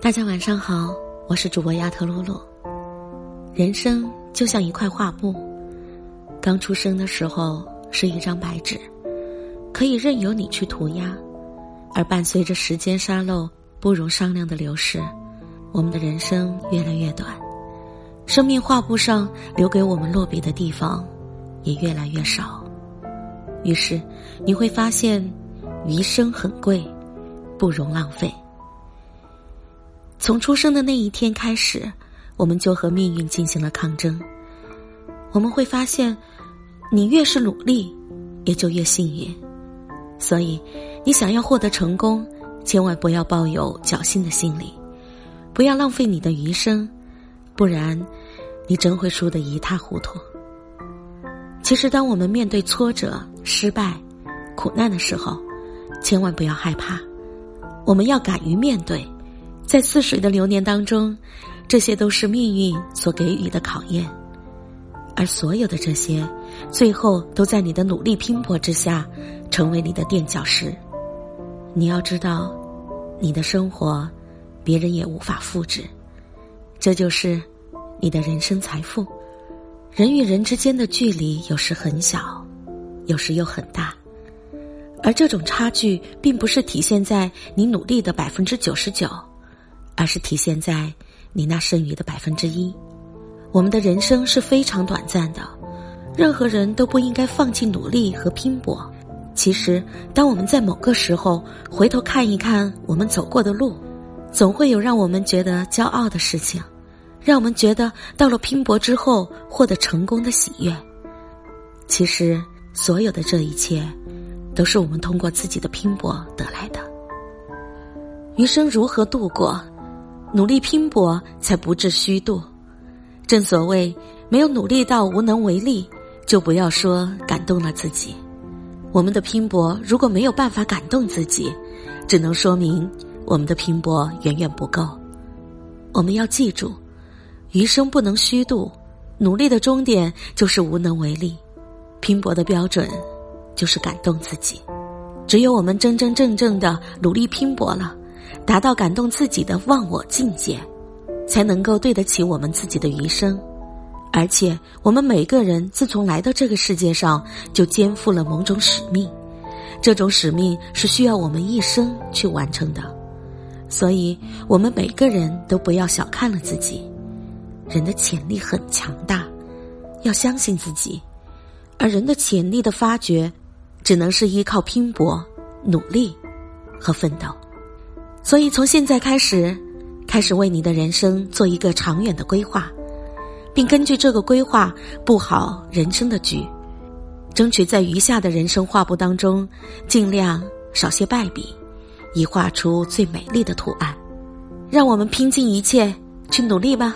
大家晚上好，我是主播亚特露露。人生就像一块画布，刚出生的时候是一张白纸，可以任由你去涂鸦；而伴随着时间沙漏不容商量的流逝，我们的人生越来越短，生命画布上留给我们落笔的地方也越来越少。于是你会发现，余生很贵，不容浪费。从出生的那一天开始，我们就和命运进行了抗争。我们会发现，你越是努力，也就越幸运。所以，你想要获得成功，千万不要抱有侥幸的心理，不要浪费你的余生，不然，你真会输得一塌糊涂。其实，当我们面对挫折、失败、苦难的时候，千万不要害怕，我们要敢于面对。在似水的流年当中，这些都是命运所给予的考验，而所有的这些，最后都在你的努力拼搏之下，成为你的垫脚石。你要知道，你的生活，别人也无法复制，这就是你的人生财富。人与人之间的距离有时很小，有时又很大，而这种差距并不是体现在你努力的百分之九十九。而是体现在你那剩余的百分之一。我们的人生是非常短暂的，任何人都不应该放弃努力和拼搏。其实，当我们在某个时候回头看一看我们走过的路，总会有让我们觉得骄傲的事情，让我们觉得到了拼搏之后获得成功的喜悦。其实，所有的这一切，都是我们通过自己的拼搏得来的。余生如何度过？努力拼搏，才不致虚度。正所谓，没有努力到无能为力，就不要说感动了自己。我们的拼搏如果没有办法感动自己，只能说明我们的拼搏远远不够。我们要记住，余生不能虚度，努力的终点就是无能为力，拼搏的标准就是感动自己。只有我们真真正正的努力拼搏了。达到感动自己的忘我境界，才能够对得起我们自己的余生。而且，我们每个人自从来到这个世界上，就肩负了某种使命，这种使命是需要我们一生去完成的。所以，我们每个人都不要小看了自己，人的潜力很强大，要相信自己。而人的潜力的发掘，只能是依靠拼搏、努力和奋斗。所以，从现在开始，开始为你的人生做一个长远的规划，并根据这个规划布好人生的局，争取在余下的人生画布当中，尽量少些败笔，以画出最美丽的图案。让我们拼尽一切去努力吧。